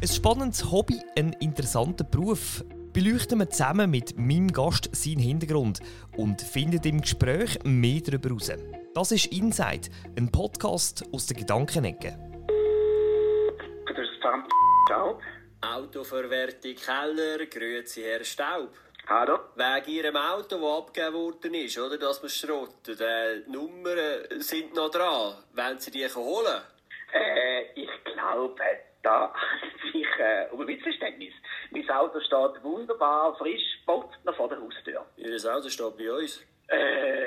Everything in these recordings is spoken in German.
Ein spannendes Hobby, ein interessanter Beruf. Beleuchten wir zusammen mit meinem Gast seinen Hintergrund und finden im Gespräch mehr darüber heraus. Das ist Inside, ein Podcast aus der Gedankenecke. Das ist verdammt Staub. Autoverwertung Keller, grüezi Herr Staub. Hallo? Wegen Ihrem Auto, das abgegeben worden ist, oder, dass man schrotten, äh, die Nummern sind noch dran. Wollen Sie die holen? Äh, ich glaube, da äh, um ein Missverständnis. Mein Auto steht wunderbar frisch, putzt noch vor der Haustür. Ihr Auto steht bei uns. Äh,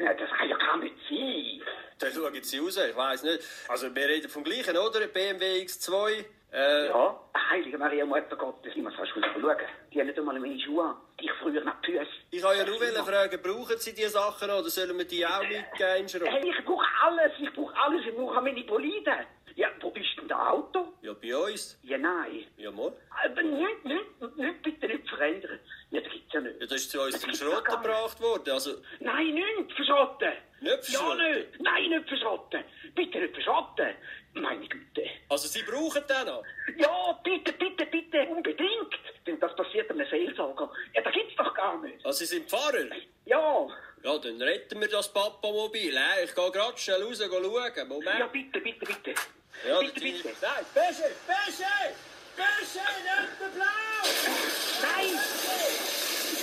ja, das kann ja gar nicht sein. Dann schauen Sie raus, ich weiss nicht. Also, wir reden vom gleichen, oder? BMW X2. Äh, Ja, Heilige Maria, Mutter Gottes, ich muss fast schauen. Die haben nicht einmal meine Schuhe an. Die ich früher nach die Füße. Ich wollte ja nur wollen fragen, brauchen Sie diese Sachen oder sollen wir die auch mitgeben? in Schrott? Hey, ich brauche alles, ich brauche alles, ich brauche meine Boliden. Ja, wo ist denn das Auto? Ja, uns. Ja, nein. Ja, mal. Aber nicht, nicht, nicht, bitte nicht verändern. Ja, das gibt's ja nicht. Ja, das ist zu uns zum gibt's Schrott doch gar nicht. gebracht worden. Also, Nein, nicht verschrotten. Nicht verschrotten? Ja, nicht. Nein, nicht verschrotten. Bitte nicht verschrotten. Meine Güte. also Sie brauchen den noch? Ja, bitte, bitte, bitte, unbedingt. Denn das passiert einem Seelsorger. Ja, das gibt's doch gar nicht. Also, Sie sind Pfarrer? Ja, Ja, dann retten wir das Papamobil. Ich gehe gerade schnell raus schauen. Moment. ja, bitte, bitte, bitte. Ja, bitte, bitte. Nein, Pesche, Pesche! Pesche, nicht der Blau! Nein!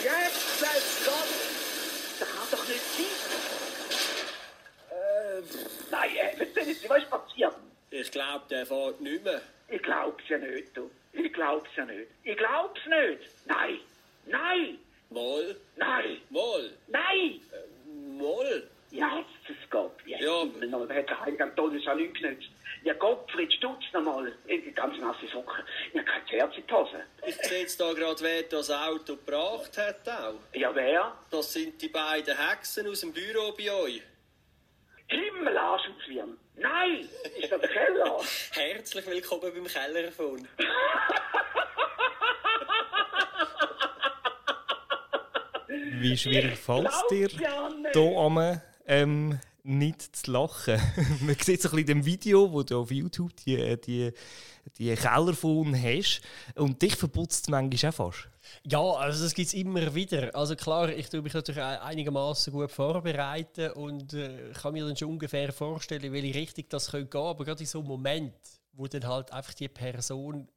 Jetzt, jetzt, Gott! Das kann doch nicht sein. Nein, äh, ist was ist passiert? Ich glaube, der fährt nicht mehr. Ich glaub's ja nicht, du. Ich glaub's ja nicht. Ich glaub's nicht. Nein. Nein. Mal, Nein. mal, Nein. mal. Ja, Jesus Gott. Ja, Ja. Himmel, nochmal, der hat der Heilige Antonius auch nichts genützt. Ja, Gottfried, stutz nochmal. In die ganz nasse Socken. Ja, kein Herz in die Hose. Ich sehe jetzt da gerade, wer das Auto gebracht hat auch. Ja, wer? Das sind die beiden Hexen aus dem Büro bei euch. Himmel, auswirren. Nein. Ist das der Keller? Herzlich willkommen beim Kellerfon. Wie schwierig fällt es dir, hier am, ähm, nicht zu lachen? Man sieht bisschen in dem Video, wo du auf YouTube die, die, die Kellerfon hast. Und dich verputzt es manchmal auch fast. Ja, also das gibt es immer wieder. Also klar, ich tue mich natürlich einigermaßen gut vorbereiten und äh, kann mir dann schon ungefähr vorstellen, in welche Richtung das könnte gehen. Aber gerade in so einem Moment, wo dann halt einfach die Person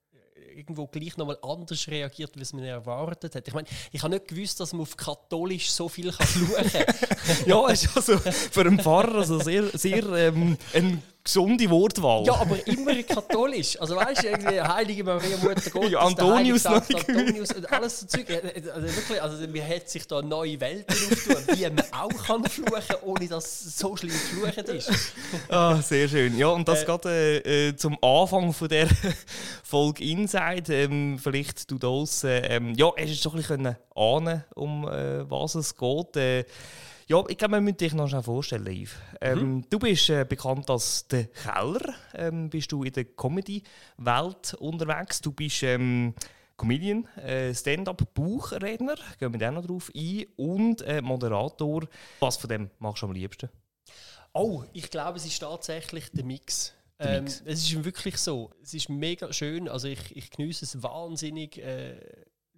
irgendwo gleich nochmal anders reagiert, es man erwartet hat. Ich meine, ich habe nicht gewusst, dass man auf katholisch so viel kann fluchen kann. Ja, ist also für einen Pfarrer also sehr, sehr ähm, eine gesunde Wortwahl. Ja, aber immer katholisch. Also weißt du, irgendwie Heilige Maria, Mutter Gottes, Ja, Antonius der Heilige Antonius und alles so Zeug. Also wirklich, also mir hat sich da neue Welten aufgetan, wie man auch kann fluchen, ohne dass es so schlimm fluchen ist. Ah, sehr schön. Ja, und das Äh, gerade äh, äh, zum Anfang von der Folge Inside. Ähm, vielleicht du das. Ähm, ja, hast du schon ein bisschen ahnen, um äh, was es geht. Ja, ich glaube, wir müssen dich noch schnell vorstellen, Yves. Ähm, Du bist äh, bekannt als der Keller. Ähm, bist du in der Comedy-Welt unterwegs. Du bist ähm, Comedian, äh, Stand-up-Buchredner, gehen wir da noch drauf ein, und äh, Moderator. Was von dem machst du am liebsten? Oh, ich glaube, es ist tatsächlich der Mix. Ähm, es ist wirklich so. Es ist mega schön. Also ich, ich genieße es wahnsinnig, äh,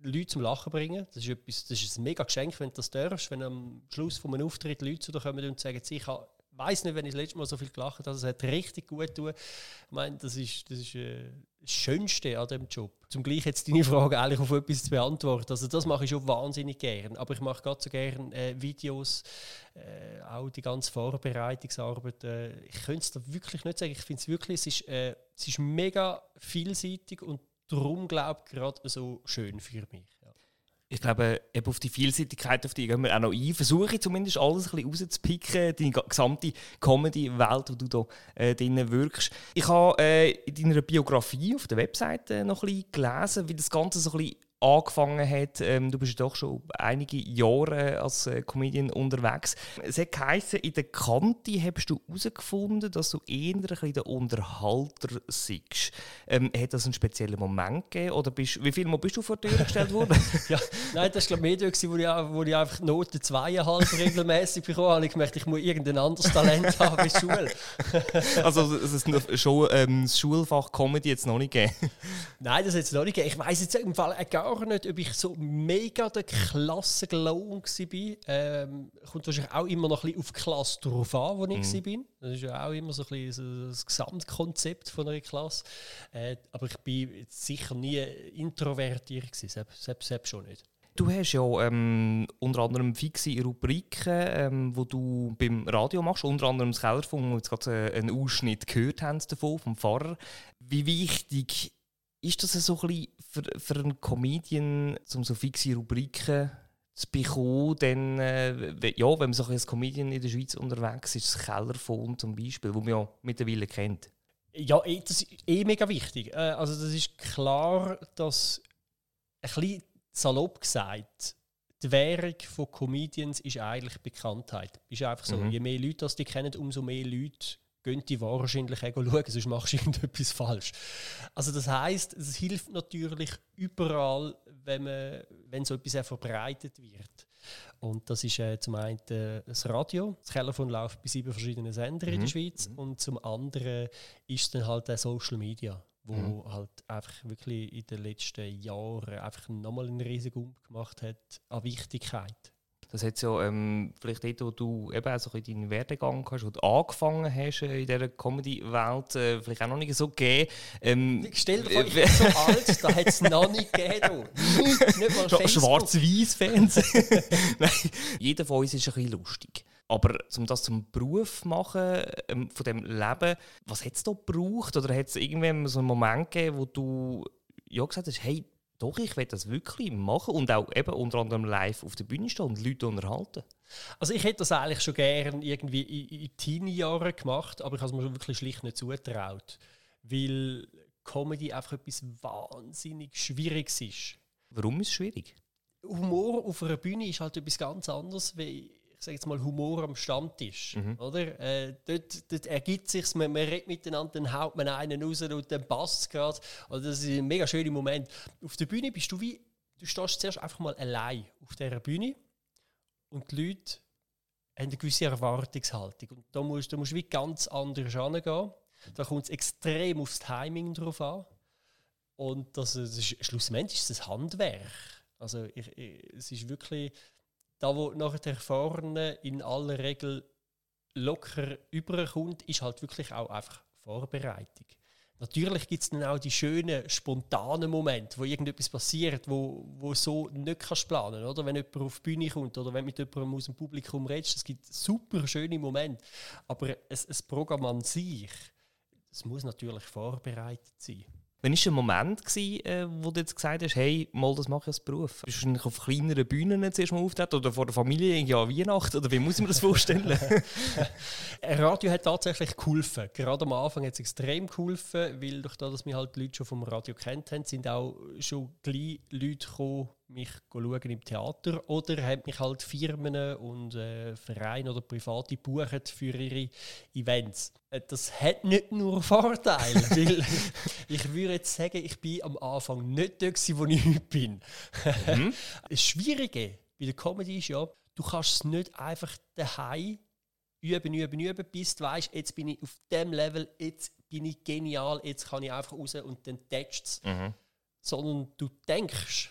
Leute zum Lachen bringen. Das ist, etwas, das ist ein mega Geschenk, wenn du das darfst. Wenn am Schluss von einem Auftritt Leute zu dir kommen und sagen, ich weiß nicht, wenn ich das letzte Mal so viel gelacht habe. Es hat richtig gut getan. Ich meine, das ist das, ist, äh, das Schönste an diesem Job. Zum gleich jetzt deine Frage eigentlich auf etwas zu beantworten. Also das mache ich schon wahnsinnig gern. Aber ich mache gerade so gern äh, Videos, äh, auch die ganze Vorbereitungsarbeit. Äh, ich könnte es da wirklich nicht sagen. Ich finde es wirklich, es ist, äh, es ist mega vielseitig und darum glaube ich gerade so schön für mich. Ja. Ich glaube, eben auf die Vielseitigkeit, auf die gehen wir auch noch ein. Versuche ich zumindest alles ein bisschen rauszupicken, deine gesamte Comedy-Welt, wo du da äh, drin wirkst. Ich habe äh, in deiner Biografie auf der Webseite noch ein bisschen gelesen, wie das Ganze so ein bisschen angefangen hat. Ähm, du bist ja doch schon einige Jahre als äh, Comedian unterwegs. Es hat geheißen, in der Kante hast du herausgefunden, dass du eher ein bisschen der Unterhalter bist. Ähm, hat das einen speziellen Moment gegeben? Oder bist, wie viel Mal bist du vor die Tür gestellt worden? ja, nein, das war mehr, gewesen, wo, ich, wo ich einfach Noten zweieinhalb regelmäßig bekommen habe. Ich gemerkt, ich muss irgendein anderes Talent haben als Schule. also es ist schon ähm, das Schulfach Comedy jetzt noch nicht gegeben? nein, das hat es noch nicht gegeben. Ich weiß jetzt im Fall gar nicht, ob ich so mega der Klassenglow war. Ähm, kommt wahrscheinlich auch immer noch ein bisschen auf die Klasse drauf an, wo ich mhm. war. Das ist ja auch immer so ein bisschen das Gesamtkonzept von einer Klasse. Äh, aber ich bin sicher nie introvertiert gewesen, selbst, selbst, selbst schon nicht. Du hast ja ähm, unter anderem fixe Rubriken, ähm, wo du beim Radio machst, unter anderem das Kellerfunk, wo wir jetzt gerade äh, einen Ausschnitt gehört haben davon, vom Pfarrer. Wie wichtig ist das so ein bisschen für, für einen Comedian, um so fixe Rubriken zu bekommen, dann, äh, ja, wenn man so als Comedian in der Schweiz unterwegs ist, das Kellerfon zum Beispiel, wo man ja mittlerweile kennt? Ja, eh, das ist eh mega wichtig. Äh, also das ist klar, dass ein bisschen salopp gesagt, die Währung von Comedians ist eigentlich Bekanntheit. Ist einfach so. Mhm. Je mehr Leute das die kennen, umso mehr Leute gehen die wahrscheinlich schauen, sonst machst du irgendetwas falsch. Also das heißt, es hilft natürlich überall, wenn, man, wenn so etwas verbreitet wird. Und das ist äh, zum einen äh, das Radio. Das Telefon läuft bei sieben verschiedenen Sendern mhm. in der mhm. Schweiz. Mhm. Und zum anderen ist es dann halt der Social Media, wo mhm. halt einfach wirklich in den letzten Jahren einfach nochmal einen riesigen Umgang gemacht hat an Wichtigkeit. Das hat ja ähm, vielleicht dort, wo du eben auch so in deinen Werdegang hast, du angefangen hast äh, in dieser Comedy-Welt, äh, vielleicht auch noch nicht so gegeben. Ähm, Stell dir vor, ich bin so alt, da hat es noch nicht gegeben. Nicht, nicht mal Schwarz-Weiß-Fernsehen. jeder von uns ist ein bisschen lustig. Aber um das zum Beruf zu machen, ähm, von dem Leben, was hat es da gebraucht? Oder hat es irgendwann so einen Moment gegeben, wo du ja, gesagt hast, hey, doch, ich will das wirklich machen und auch eben unter anderem live auf der Bühne stehen und Leute unterhalten. Also ich hätte das eigentlich schon gerne irgendwie in, in Teenie-Jahren gemacht, aber ich habe es mir wirklich schlicht nicht zugetraut, weil Comedy einfach etwas wahnsinnig Schwieriges ist. Warum ist es schwierig? Humor auf einer Bühne ist halt etwas ganz anderes, wie sage jetzt mal, Humor am Stammtisch. Mhm. Oder? Äh, dort, dort ergibt sich, man, man redet miteinander, dann haut man einen raus und dann passt es gerade. Also das ist ein mega schöner Moment. Auf der Bühne bist du wie, du stehst zuerst einfach mal allein auf dieser Bühne und die Leute haben eine gewisse Erwartungshaltung. Und da musst, da musst du wie ganz anders angehen. Da kommt es extrem aufs Timing drauf an. Und das, das ist, schlussendlich ist es ein Handwerk. Also ich, ich, es ist wirklich da wo nachher vorne in aller Regel locker überkommt, ist halt wirklich auch einfach Vorbereitung. Natürlich gibt es dann auch die schönen, spontanen Momente, wo irgendetwas passiert, wo, wo so nicht kannst planen oder Wenn jemand auf die Bühne kommt oder wenn mit jemandem aus dem Publikum redest, es gibt super schöne Momente. Aber ein, ein Programm an sich, das muss natürlich vorbereitet sein. Wann war der Moment, gewesen, äh, wo du jetzt gesagt hast, hey, mal, das mache ich als Beruf? Bist du auf kleineren Bühnen zuerst mal auftreten oder vor der Familie ja Weihnachten? Oder wie muss mir das vorstellen? Radio hat tatsächlich geholfen. Gerade am Anfang hat es extrem geholfen, weil durch das, dass wir halt die Leute schon vom Radio kennt haben, sind auch schon gleich Leute gekommen, mich schauen im Theater oder haben mich halt Firmen und äh, Vereine oder Private buchen für ihre Events. Äh, das hat nicht nur Vorteile, weil ich würde jetzt sagen, ich bin am Anfang nicht dort, wo ich heute bin. Mhm. das Schwierige bei der Comedy ist ja, du kannst es nicht einfach daheim üben, üben, üben, bis du weißt, jetzt bin ich auf dem Level, jetzt bin ich genial, jetzt kann ich einfach raus und dann tätscht es. Mhm sondern du denkst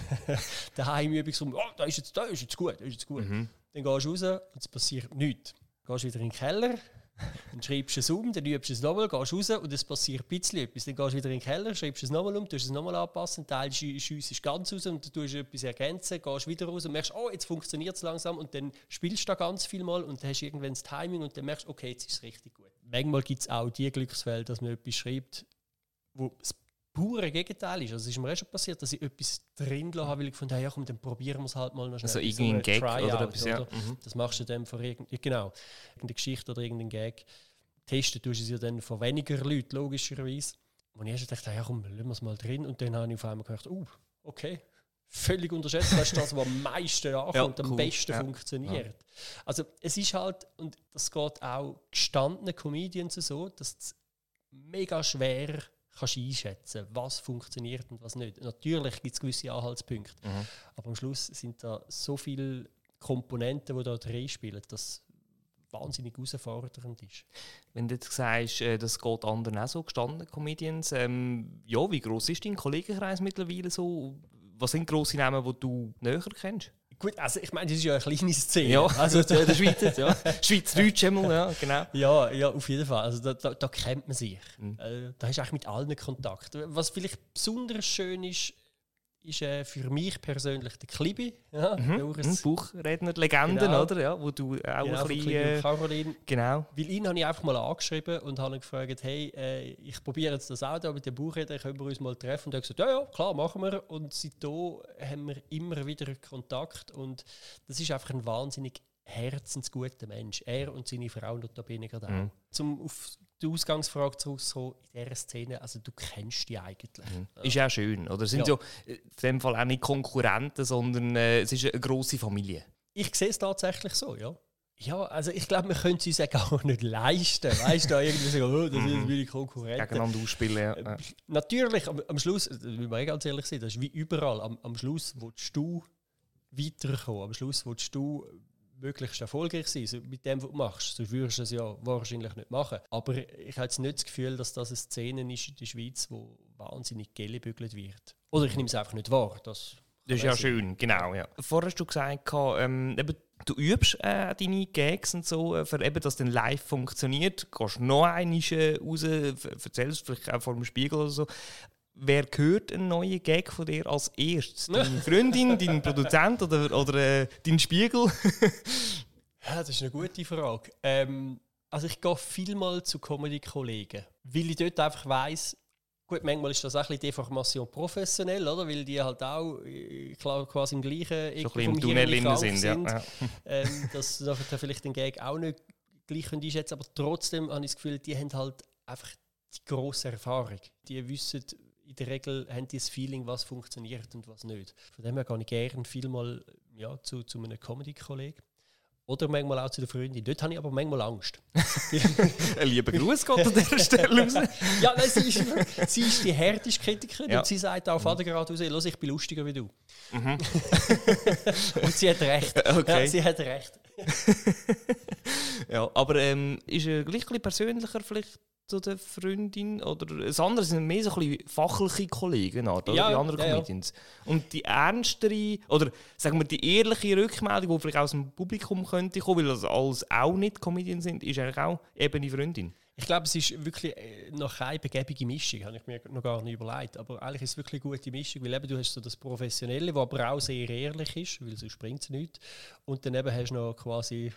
daheim übrigens oh, da ist jetzt, da ist jetzt gut, da ist jetzt gut. Mhm. Dann gehst du raus und es passiert nichts. Dann gehst du wieder in den Keller, dann schreibst du es um, dann übst du es nochmal, gehst raus und es passiert ein bisschen etwas. Dann gehst du wieder in den Keller, schreibst es nochmal um, tust es nochmal anpassen, teilst es ganz raus und dann tust du etwas ergänzen, gehst wieder raus und merkst, oh, jetzt funktioniert es langsam und dann spielst du da ganz viel mal und dann hast du irgendwann das Timing und dann merkst du, okay, jetzt ist es richtig gut. Manchmal gibt es auch die Glücksfälle, dass man etwas schreibt, wo das pure Gegenteil ist. Also es ist mir auch schon passiert, dass ich etwas drin habe, weil ich gefunden habe, ja komm, dann probieren wir es halt mal noch schnell. Also irgendwie ein Gag Tryout, oder etwas, ja. Mhm. Das machst du dann für irgendeine, genau, irgendeine Geschichte oder irgendeinen Gag. Testen tust du es ja dann von weniger Leuten, logischerweise. Und ich erst dachte, ja komm, lassen wir es mal drin. Und dann habe ich auf einmal gedacht, uh, okay, völlig unterschätzt. Das ist das, was am meisten ankommt ja, und am besten ja. funktioniert. Ja. Also es ist halt, und das geht auch gestandenen Comedians so, dass es mega schwer kannst du einschätzen, was funktioniert und was nicht. Natürlich gibt es gewisse Anhaltspunkte, Mhm. aber am Schluss sind da so viele Komponenten, die da drin spielen, dass wahnsinnig herausfordernd ist. Wenn du jetzt sagst, äh, das geht anderen auch so, gestandene Comedians, ähm, ja, wie groß ist dein Kollegenkreis mittlerweile so? Was sind grosse Namen, die du näher kennst? Gut, also ich meine, das ist ja eine kleine Szene. Ja, also der, der Schweizer, ja. Schweizdeutsch einmal, ja, genau. Ja, ja, auf jeden Fall. Also da, da, da kennt man sich. Mhm. Äh, da hast du eigentlich mit allen Kontakt. Was vielleicht besonders schön ist, ist äh, für mich persönlich der Klibi. Ja, der Mhm. Urs- Buchredner, Legenden, Genau. oder? Ja, wo du auch genau, ein bisschen... Äh, Caroline. genau. Weil ihn habe ich einfach mal angeschrieben und habe gefragt, hey, äh, ich probiere jetzt das auch da mit dem Buchredner, können wir uns mal treffen? Und er hat gesagt, ja, ja, klar, machen wir. Und seitdem haben wir immer wieder Kontakt und das ist einfach ein wahnsinnig herzensguter Mensch. Er und seine Frau notabene gerade auch. Mhm. Zum auf die Ausgangsfrage zurückzukommen, in dieser Szene, also du kennst die eigentlich. Ist ja schön, oder? Sind ja. Ja. in dem Fall auch nicht Konkurrenten, sondern äh, es ist eine grosse Familie. Ich sehe es tatsächlich so, ja. Ja, also ich glaube, wir können es uns auch gar nicht leisten. Weißt du, da irgendwie sagen, oh, das sind meine Konkurrenten. Gegeneinander ausspielen, ja. ja. Natürlich, am, am Schluss, das müssen wir eh ganz ehrlich sein, das ist wie überall. Am, am Schluss willst du weiterkommen. Am Schluss willst du möglichst erfolgreich sein so mit dem, was du machst. Sonst würdest du es ja wahrscheinlich nicht machen. Aber ich habe jetzt nicht das Gefühl, dass das eine Szene ist in der Schweiz, wo wahnsinnig gelebügelt wird. Oder ich nehme es einfach nicht wahr. Das, Das ist ja schön, genau. Ja. Vorher hast du gesagt, ähm, eben, du übst äh, deine Gags und so, äh, für eben, dass dann live funktioniert. Gehst noch einmal äh, raus, erzählst vielleicht auch vor dem Spiegel oder so. Wer hört einen neuen Gag von dir als erstes? Deine Freundin, dein Produzent oder, oder äh, dein Spiegel? Ja, das ist eine gute Frage. Ähm, also ich gehe vielmal zu Comedy-Kollegen, weil ich dort einfach weiss, gut, manchmal ist das auch ein bisschen Deformation professionell, oder? Weil die halt auch äh, klar, quasi im gleichen so ein Ecke bisschen im vom Tunnel krank sind. Ja. Ähm, dass nachher vielleicht den Gag auch nicht gleich einschätzen aber trotzdem habe ich das Gefühl, die haben halt einfach die grosse Erfahrung. Die wissen, in der Regel haben die das Feeling, was funktioniert und was nicht. Von dem her gehe ich gerne vielmal ja, zu, zu einem Comedy-Kollegen. Oder manchmal auch zu der Freundin. Dort habe ich aber manchmal Angst. Ein lieber Gruß geht an dieser Stelle raus. ja, nein, sie, ist, sie ist die härteste Kritikerin Ja. und sie sagt auch Vater gerade raus, «Los, ich bin lustiger wie du. Mhm. und sie hat recht. Okay. Ja, sie hat recht. Ja, aber ähm, ist er gleich ein bisschen persönlicher vielleicht zu der Freundin? Oder das andere sind mehr so ein bisschen fachliche Kollegen, oder? Ja, die anderen ja, ja. Comedians. Und die ernstere, oder sagen wir die ehrliche Rückmeldung, die vielleicht aus dem Publikum könnte kommen, weil das alles auch nicht Comedians sind, ist eigentlich auch eben die Freundin. Ich glaube, es ist wirklich äh, noch keine begebige Mischung, habe ich mir noch gar nicht überlegt. Aber eigentlich ist es wirklich eine gute Mischung, weil eben du hast so das Professionelle, was aber auch sehr ehrlich ist, weil sonst bringt es nichts. Und dann eben hast du noch quasi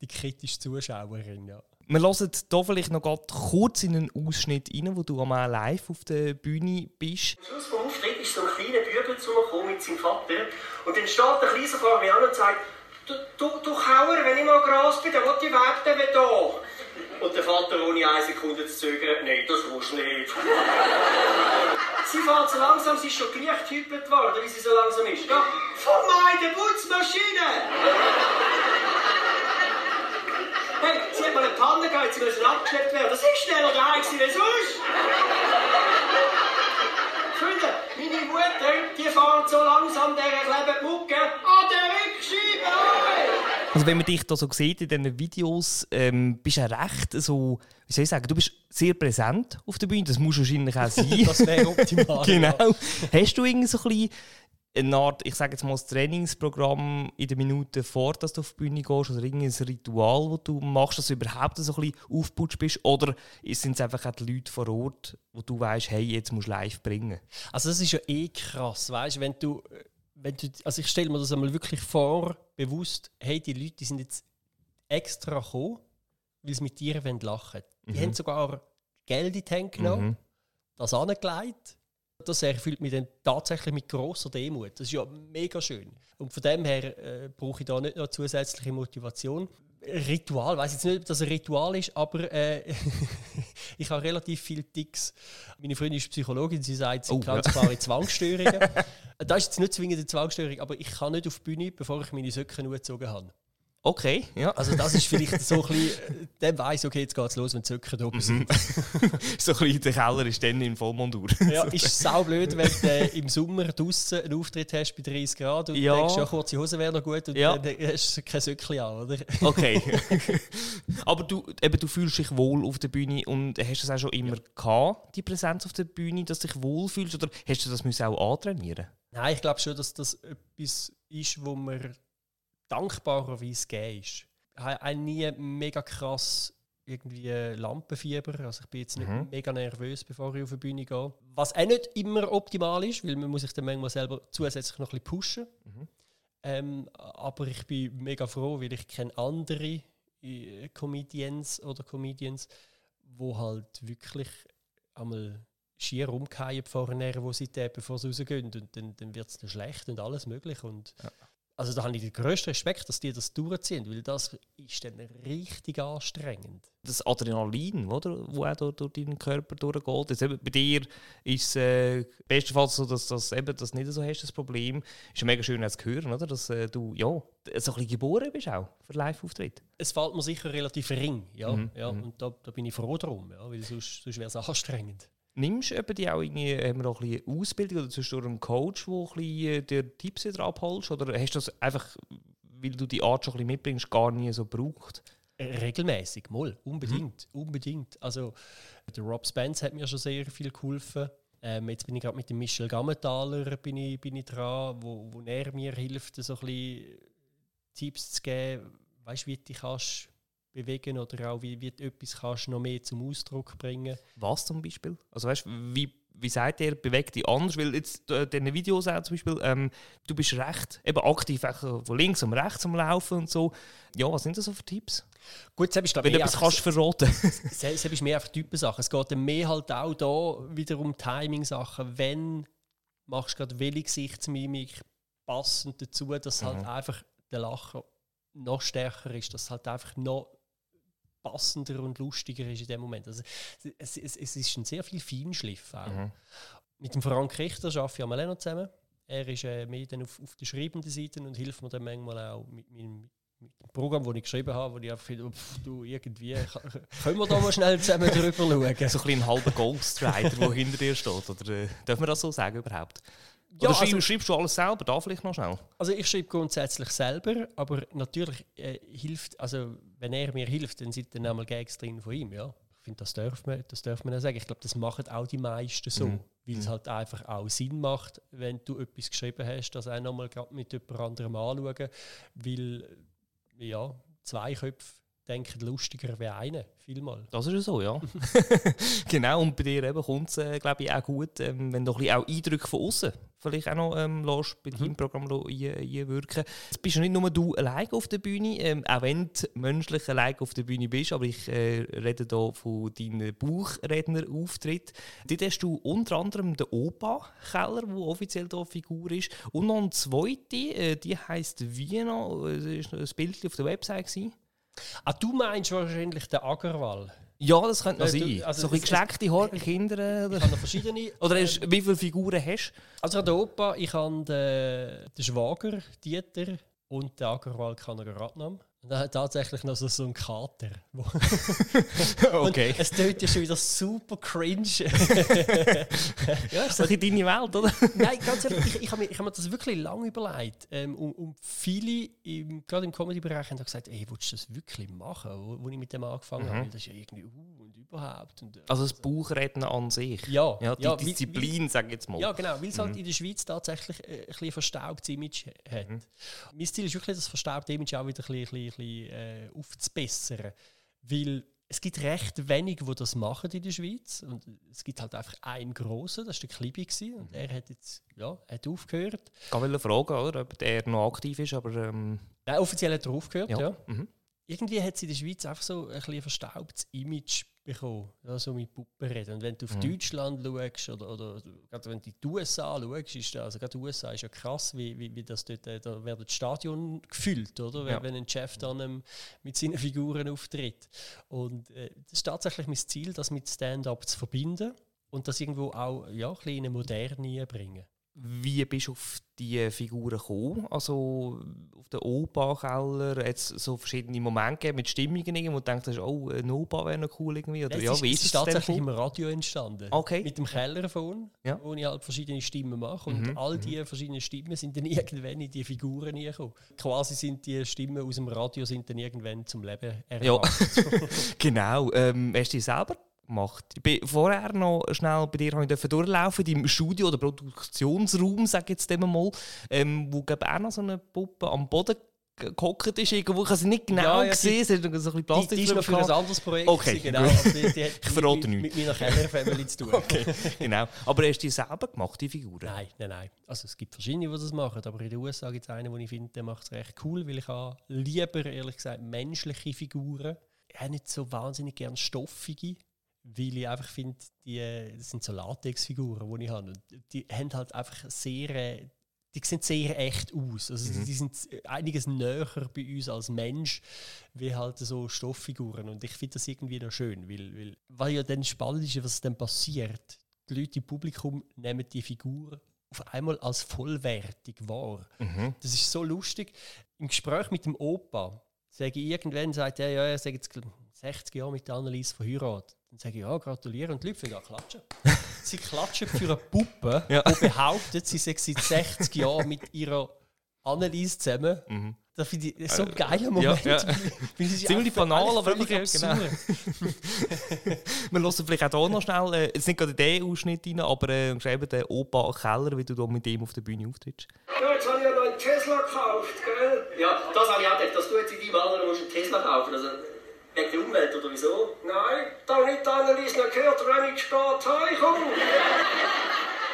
die kritische Zuschauerin. Ja. Wir hören hier vielleicht noch kurz in einen Ausschnitt rein, wo du einmal live auf der Bühne bist. Schluss vom Auftritt ist so ein kleiner Bügel zu mir mit seinem Vater. Und dann steht der Kleine vor mir an und sagt, du, du, du Kauer, wenn ich mal gross bin, dann will ich werden wie da. Und der Vater, ohne eine Sekunde zu zögern, nein, das willst du nicht. sie fährt so langsam, sie ist schon gleich getypelt worden, wie sie so langsam ist. Ja, von meiner Putzmaschine! Hey, sie hat mal eine Panne gehabt, sie müssen abgeschleppt werden. Das ist schneller da gewesen als sonst. Freunde, meine Mutter, die fährt so langsam, der klebt die Mucke an der Rückscheibe. Also wenn man dich da so sieht in diesen Videos, ähm, bist du ja recht so, wie soll ich sagen, du bist sehr präsent auf der Bühne, das muss wahrscheinlich auch sein. Das wäre optimal. genau. Hast du irgendwie so ein bisschen eine Art, ich sage jetzt mal, das Trainingsprogramm in den Minuten vor, dass du auf die Bühne gehst, oder irgendein Ritual, das du machst, dass du überhaupt so ein bisschen aufgeputscht bist, oder sind es einfach auch die Leute vor Ort, wo du weißt, hey, jetzt musst du live bringen? Also das ist ja eh krass, weißt wenn du, wenn du, also ich stelle mir das einmal wirklich vor, bewusst, hey, die Leute die sind jetzt extra gekommen, weil sie mit dir wollen lachen Die haben sogar Geld in die Hände genommen, Mhm. das angelegt. Das erfüllt mich dann tatsächlich mit grosser Demut. Das ist ja mega schön. Und von dem her äh, brauche ich da nicht noch zusätzliche Motivation. Ritual, weiß jetzt nicht, ob das ein Ritual ist, aber äh, ich habe relativ viele Ticks. Meine Freundin ist Psychologin, sie sagt, sie Oh, ganz ja. Zwangsstörungen. das ist jetzt nicht zwingend eine Zwangsstörung, aber ich kann nicht auf die Bühne, bevor ich meine Socken angezogen habe. Okay, ja. Also das ist vielleicht so ein bisschen äh, dann weiss okay, jetzt geht's los, wenn die Zöcker oben sind. so ein bisschen der Keller ist dann in Vollmontur. Ja, ist sau blöd, wenn du äh, im Sommer draußen einen Auftritt hast bei 30 Grad und Ja. denkst, ja, kurze Hose wäre noch gut und Ja. dann hast du kein Söckchen an, oder? Okay. Aber du, eben, du fühlst dich wohl auf der Bühne und hast das auch schon immer gehabt, die Präsenz auf der Bühne, dass du dich wohl fühlst? Oder hast du das müssen auch antrainieren Nein, ich glaube schon, dass das etwas ist, wo mir dankbarerweise gegeben ist. Ich habe nie mega krass irgendwie Lampenfieber. Also ich bin jetzt nicht Mhm. mega nervös, bevor ich auf die Bühne gehe. Was auch nicht immer optimal ist, weil man muss sich dann manchmal selber zusätzlich noch ein bisschen pushen. Mhm. Ähm, aber ich bin mega froh, weil ich kenne andere äh, Comedians oder Comedians, wo halt wirklich einmal schier rumgehen vor Nervosität, bevor sie rausgehen. Und dann, dann wird es dann schlecht und alles möglich. Und Also da habe ich den grössten Respekt, dass die das durchziehen, weil das ist dann richtig anstrengend. Das Adrenalin, oder, wo auch durch, durch deinen Körper durchgeht. Jetzt eben, bei dir ist es äh, bestenfalls so, dass das eben das nicht so hast, das Problem. Ist ja mega schön zu hören, oder? dass äh, du ja, so ein bisschen geboren bist auch für Live-Auftritt. Es fällt mir sicher relativ ring, ja. Mhm, ja und da, da bin ich froh drum, ja, weil sonst, sonst wäre es anstrengend. Nimmst du die auch irgendwie, haben wir noch ein bisschen Ausbildung oder zwischen durch einen Coach, der ein bisschen, äh, dir Tipps wieder abholst? Oder hast du das einfach, weil du die Art schon ein bisschen mitbringst, gar nie so gebraucht? Regelmäßig, mal, unbedingt, unbedingt. Also der Rob Spence hat mir schon sehr viel geholfen. Ähm, jetzt bin ich gerade mit dem Michel Gammenthaler bin ich, bin ich dran, wo, wo er mir hilft, so ein bisschen Tipps zu geben, weißt, wie du dich kannst bewegen oder auch wie, wie du etwas kannst noch mehr zum Ausdruck bringen. Was zum Beispiel? Also weißt, wie, wie sagt ihr, bewegt dich anders? Weil jetzt äh, diese Videos auch zum Beispiel, ähm, du bist recht eben aktiv von links und rechts am Laufen und so. Ja, was sind das so für Tipps? Gut, selbst glaube Wenn du etwas kannst verraten. Es ist mehr einfach Typensachen. Es geht dann mehr halt auch da wieder um Timing-Sachen. Wenn machst du gerade welche Gesichtsmimik passend dazu, dass halt einfach der Lacher noch stärker ist, dass halt einfach noch passender und lustiger ist in dem Moment. Also, es, es, es ist ein sehr viel Feinschliff auch. Mit dem Frank Richter arbeite ich auch noch zusammen. Er ist äh, mehr dann auf, auf der schreibenden Seite und hilft mir dann manchmal auch mit meinem mit dem Programm, das ich geschrieben habe, wo ich einfach finde, du, irgendwie, können wir da mal schnell zusammen drüber schauen? so ein bisschen ein halber Ghostwriter, der hinter dir steht. Oder äh, dürfen wir das so sagen überhaupt? Ja, Oder schreib, also- schreibst du alles selber? Da vielleicht noch schnell. Also ich schreibe grundsätzlich selber, aber natürlich äh, hilft, also wenn er mir hilft, dann sind dann einmal Gags drin von ihm, ja. Ich finde, das darf man, das darf man auch sagen. Ich glaube, das machen auch die meisten so, weil es halt einfach auch Sinn macht, wenn du etwas geschrieben hast, das auch nochmal mit jemand anderem anschauen, weil, ja, zwei Köpfe denken lustiger wie einer, vielmal. Das ist ja so, ja. genau, und bei dir eben kommt es, äh, glaube ich, auch gut, ähm, wenn du ein auch Eindrücke von außen vielleicht auch noch ähm, lässt, bei deinem Programm einwirken. Jetzt bist ja nicht nur du allein auf der Bühne, ähm, auch wenn du menschlich allein auf der Bühne bist, aber ich äh, rede hier von deinem Buchrednerauftritt. Dort hast du unter anderem den Opa-Keller, der offiziell hier Figur ist, und noch eine zweite, äh, die heisst Wiener, äh, das war ein Bild auf der Website. Gewesen. Ah, du meinst wahrscheinlich den Agarwall. Ja, das könnte noch Äh, du- sein. also so ein geschleckte Haare, Kinder. Ich habe noch verschiedene. oder hast, wie viele Figuren hast Also ich habe den Opa, ich habe den, den Schwager, Dieter und den Agarwal Kanageratnam. Und hat tatsächlich noch so, so einen Kater. Und es tönt ja schon wieder super cringe. ja, ist ein bisschen deine Welt, oder? Nein, ganz ehrlich, ich, ich habe mir, hab mir das wirklich lange überlegt. Ähm, und, und viele, im, gerade im Comedy-Bereich, haben da gesagt, ey, willst du das wirklich machen, wo, wo ich mit dem angefangen habe? Weil Das ist ja irgendwie, uh, und überhaupt. Und, äh, Also das Buchredner an sich. Ja, ja die ja, Disziplin, sag ich jetzt mal. Ja, genau, weil es halt in der Schweiz tatsächlich äh, ein bisschen ein verstaubtes Image hat. Mein Ziel ist wirklich, das verstaubte Image auch wieder ein bisschen, ein bisschen, äh, aufzubessern. Weil es gibt recht wenige, die das machen in der Schweiz. Und es gibt halt einfach einen grossen, das war der Klibi. gewesen, Und er hat jetzt ja, hat aufgehört. Ich wollte fragen, oder, ob der noch aktiv ist, aber ähm, Nein, offiziell hat er aufgehört, ja. ja. Mhm. Irgendwie hat sie in der Schweiz einfach so ein, ein verstaubtes Image bekommen, ja, so mit Puppen reden. Und wenn du auf Deutschland schaust oder, oder gerade wenn du in die USA schaust, ist da, also gerade die USA ist ja krass, wie, wie, wie das dort, äh, da werden die Stadion gefüllt, oder? Wenn, Ja. wenn ein Chef dann ähm, mit seinen Figuren auftritt. Und äh, das ist tatsächlich mein Ziel, das mit Stand-up zu verbinden und das irgendwo auch ja, ein bisschen in eine Moderne bringen. Wie bist du auf die Figuren gekommen? Also auf den Opa-Keller hat es so verschiedene Momente mit Stimmungen, wo du denkst, oh, ein Opa wäre noch cool irgendwie. Oder, Es ja, ist, wie es ist ist es denn tatsächlich gekommen? im Radio entstanden. Okay. Mit dem Kellerphone, Ja. wo ich halt verschiedene Stimmen mache. Und Mhm, all diese verschiedenen Stimmen sind dann irgendwann in die Figuren reingekommen. Quasi sind die Stimmen aus dem Radio sind dann irgendwann zum Leben Ja. erwacht. Genau. Ähm, hast du die selber gemacht? Ich bin vorher noch schnell bei dir ich durchlaufen, deinem Studio oder Produktionsraum, sag ich jetzt mal, ähm, wo glaub, auch noch so eine Puppe am Boden ge- gehockt ist. Irgendwo. Ich habe sie nicht genau Ja, ja, gesehen, es hat so ein bisschen Die, Plastik die ist noch für ein anderes Projekt. Okay, genau. aber Die, die Ich verrate nichts. mit meiner Kellerfamily zu tun. gehabt. genau. Aber hast du die selber gemacht, die Figuren? Nein, nein, nein. Also es gibt verschiedene, die das machen, aber in den USA gibt es einen, den ich finde, der macht es recht cool, weil ich habe lieber, ehrlich gesagt, menschliche Figuren. Ich habe nicht so wahnsinnig gern stoffige, weil ich einfach finde, die das sind so Latexfiguren, die ich habe. Und die haben halt einfach sehr, äh, die sehen sehr echt aus. Also Mhm. die sind einiges näher bei uns als Mensch, wie halt so Stofffiguren. Und ich finde das irgendwie noch schön, weil, weil, weil ja dann spannend ist, was dann passiert. Die Leute im Publikum nehmen die Figur auf einmal als vollwertig wahr. Mhm. Das ist so lustig. Im Gespräch mit dem Opa sage ich irgendwann, sagt er, ja, er sagt jetzt 60 Jahre mit der Annelies verheiratet. Dann sage ich, ja, gratuliere. Und die Leute fangen an zu klatschen. sie klatschen für eine Puppe, Ja. die behauptet, sie sei seit 60 Jahren mit ihrer Annelies zusammen. Mhm. Das finde ich so ein geiler Moment. ja. sich Ziemlich banal, aber wirklich, genau. absurd. Wir hören vielleicht auch hier noch schnell, äh, jetzt nicht gerade den Ausschnitt rein, aber äh, geschrieben den Opa Keller, wie du da mit ihm auf der Bühne auftrittst. Ja, jetzt habe ich ja noch einen Tesla gekauft, gell? Ja, das habe ich auch gedacht, dass du jetzt in deinem Alter musst einen Tesla kaufen also wegen der wieso? Nein, da nicht Annelies noch gehört, wenn ich spät heimkomme.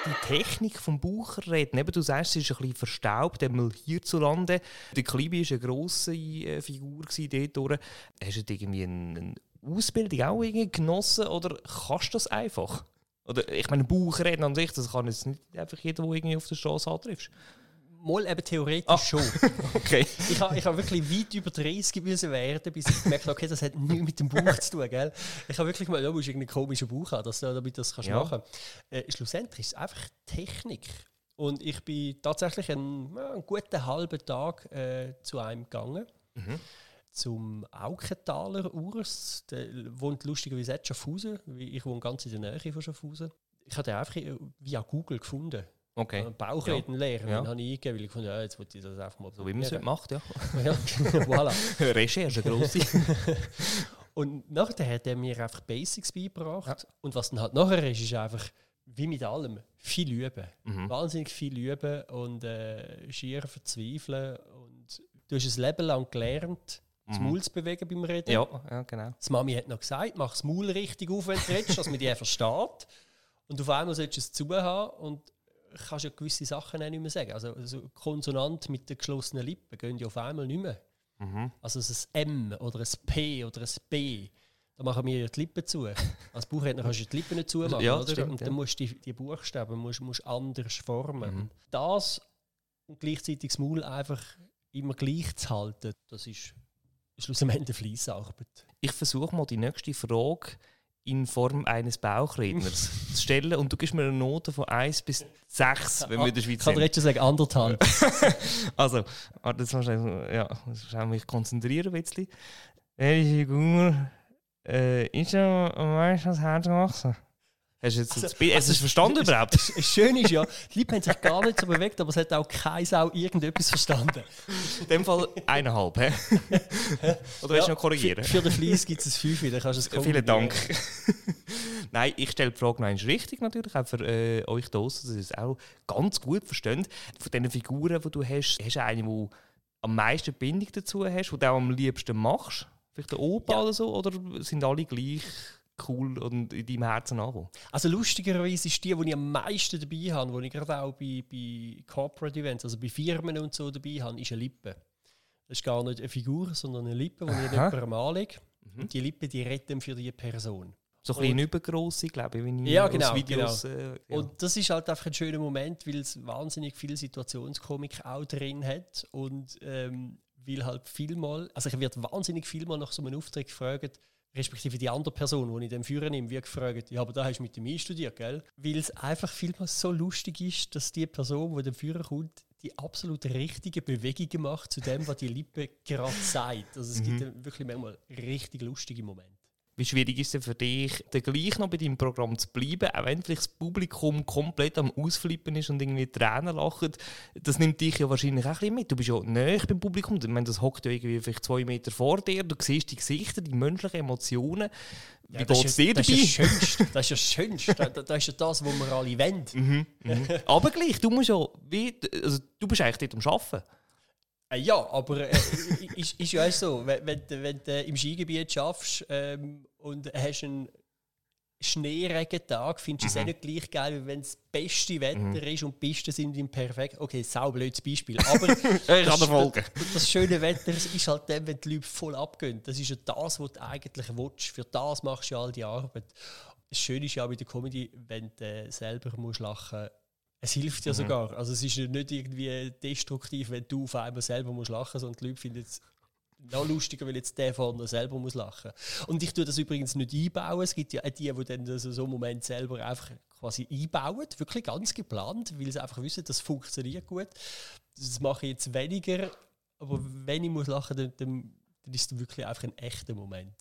die Technik vom Bucher reden. Eben, du sagst, sie ist ein bisschen verstaubt, einmal hierzulande. Der Klibi war eine grosse äh, Figur dort. Hast du irgendwie eine, Ausbildung auch irgendwie genossen oder kannst du das einfach? Oder, ich meine, Bucher reden an sich, das kann jetzt nicht einfach jeder, der irgendwie auf der Straße antriffst. Mal eben theoretisch Ah. schon. Okay. Ich habe ich ha wirklich weit über 30 müssen werden, bis ich gemerkt habe, okay, das hat nichts mit dem Buch zu tun. Gell? Ich habe wirklich mal, da musst du irgendeinen komischen Buch haben, dass, du- damit du das kannst Ja. machen äh, Schlussendlich ist es einfach Technik. Und ich bin tatsächlich einen, einen guten halben Tag äh, zu einem gegangen. Zum Aukentaler Urs. Der wohnt lustigerweise jetzt Schaffhausen. Ich wohne ganz in der Nähe von Schaffhausen. Ich habe den einfach via Google gefunden. Okay. Bauchreden lernen. Ja. Dann habe ich eingegeben, weil ich fand, ja, jetzt wollte ich das einfach mal So wie man es heute macht, ja. ja, voilà. Recherche, grosse. Und nachher hat er mir einfach Basics beigebracht. Und was dann halt nachher ist, ist einfach, wie mit allem, viel üben. Mhm. Wahnsinnig viel üben und äh, schier verzweifeln. Und du hast ein Leben lang gelernt, das Maul zu bewegen beim Reden. Mhm. ja, ja, genau. Das Mami hat noch gesagt, mach das Maul richtig auf, wenn du redest, dass man die versteht. Und auf einmal solltest du es zu haben und kannst ja gewisse Sachen auch nicht mehr sagen. Also, also Konsonant mit den geschlossenen Lippen gehen ja auf einmal nicht mehr. Mhm. Also ein M oder ein P oder ein B, da machen wir ja die Lippen zu. Als Buchredner kannst du die Lippen nicht zumachen, Ja, oder? stimmt, und dann ja. musst du die, die Buchstaben musst, musst anders formen. Mhm. Das und gleichzeitig das Maul einfach immer gleich zu halten, das ist schlussendlich Fleissarbeit. Ich versuche mal die nächste Frage in Form eines Bauchredners zu stellen und du gibst mir eine Note von 1 bis 6, wenn wir in der Schweiz Ich kann dir sind. jetzt schon sagen, anderthalb. Also, warte, jetzt musst du ja, du mich konzentrieren ein bisschen. Welche Figur äh, ist ja am meisten ans Herz gewachsen? Hast du jetzt Also- das Bild- hast es verstanden überhaupt? Schön ist ja, die Leute haben sich gar nicht so bewegt, aber es hat auch keine Sau irgendetwas verstanden. In dem Fall eineinhalb, hä? Oder willst du noch korrigieren? Für, für den Fleiss gibt es ein 5, dann kannst du es Vielen kombinieren. Dank. Nein, ich stelle die Frage noch richtig natürlich, auch für äh, euch da dass ihr es auch ganz gut versteht. Von diesen Figuren, die du hast, hast du eine, die am meisten Bindung dazu hast, die du auch am liebsten machst? Vielleicht der Opa Ja. oder so? Oder sind alle gleich cool und in deinem Herzen angekommen? Also lustigerweise ist die, die ich am meisten dabei habe, die ich gerade auch bei, bei Corporate Events, also bei Firmen und so dabei habe, ist eine Lippe. Das ist gar nicht eine Figur, sondern eine Lippe, die ich jemandem anlege. Mhm. Die Lippe, die retten für die Person. So ein bisschen übergrosse, glaube ich, wenn ich Ja, genau, Videos... Äh, ja. Und das ist halt einfach ein schöner Moment, weil es wahnsinnig viel Situationskomik auch drin hat und ähm, weil halt vielmal, also ich werde wahnsinnig vielmal nach so einem Auftritt gefragt, respektive die andere Person, die ich dann führen nehme, wie gefragt, ja, aber da hast du mit dem einstudiert, gell? Weil es einfach vielmals so lustig ist, dass die Person, die dann führen kommt, die absolut richtigen Bewegungen macht zu dem, was die Lippe gerade sagt. Also es gibt dann wirklich manchmal richtig lustige Momente. Wie schwierig ist es für dich, dann gleich noch bei deinem Programm zu bleiben, auch wenn vielleicht das Publikum komplett am Ausflippen ist und irgendwie Tränen lacht? Das nimmt dich ja wahrscheinlich auch ein bisschen mit. Du bist ja näher beim Publikum. Ich meine, das hockt ja irgendwie vielleicht zwei Meter vor dir. Du siehst die Gesichter, die menschlichen Emotionen. Wie das geht es dir das dabei? ist ja das Schönste. Das ist ja das Schönste. Das, ist ja das, was wir alle wollen. Aber gleich, du musst ja, wie, also du bist eigentlich dort am Arbeiten. Äh, Ja, aber äh, ist, ist ja auch so, wenn, wenn, du- wenn du im Skigebiet schaffst ähm, und hast einen Schneeregentag, findest du es auch nicht gleich geil, wie wenn es das beste Wetter ist und die Pisten sind im perfekt. Okay, saublödes Beispiel. Aber Ich kann dir folgen. das, das schöne Wetter ist halt dann, wenn die Leute voll abgehen. Das ist ja das, was du eigentlich willst. Für das machst du ja all die Arbeit. Das Schöne ist ja auch bei der Comedy, wenn du selber musst lachen es hilft ja sogar. Also es ist nicht irgendwie destruktiv, wenn du auf einmal selber musst lachen, sondern die Leute finden es noch lustiger, weil jetzt der vorne selber muss lachen. Und ich tue das übrigens nicht einbauen. Es gibt ja auch die, die dann so einen Moment selber einfach quasi einbauen, wirklich ganz geplant, weil sie einfach wissen, das funktioniert gut. Das mache ich jetzt weniger, aber wenn ich muss lachen, dann, dann, dann ist es wirklich einfach ein echter Moment.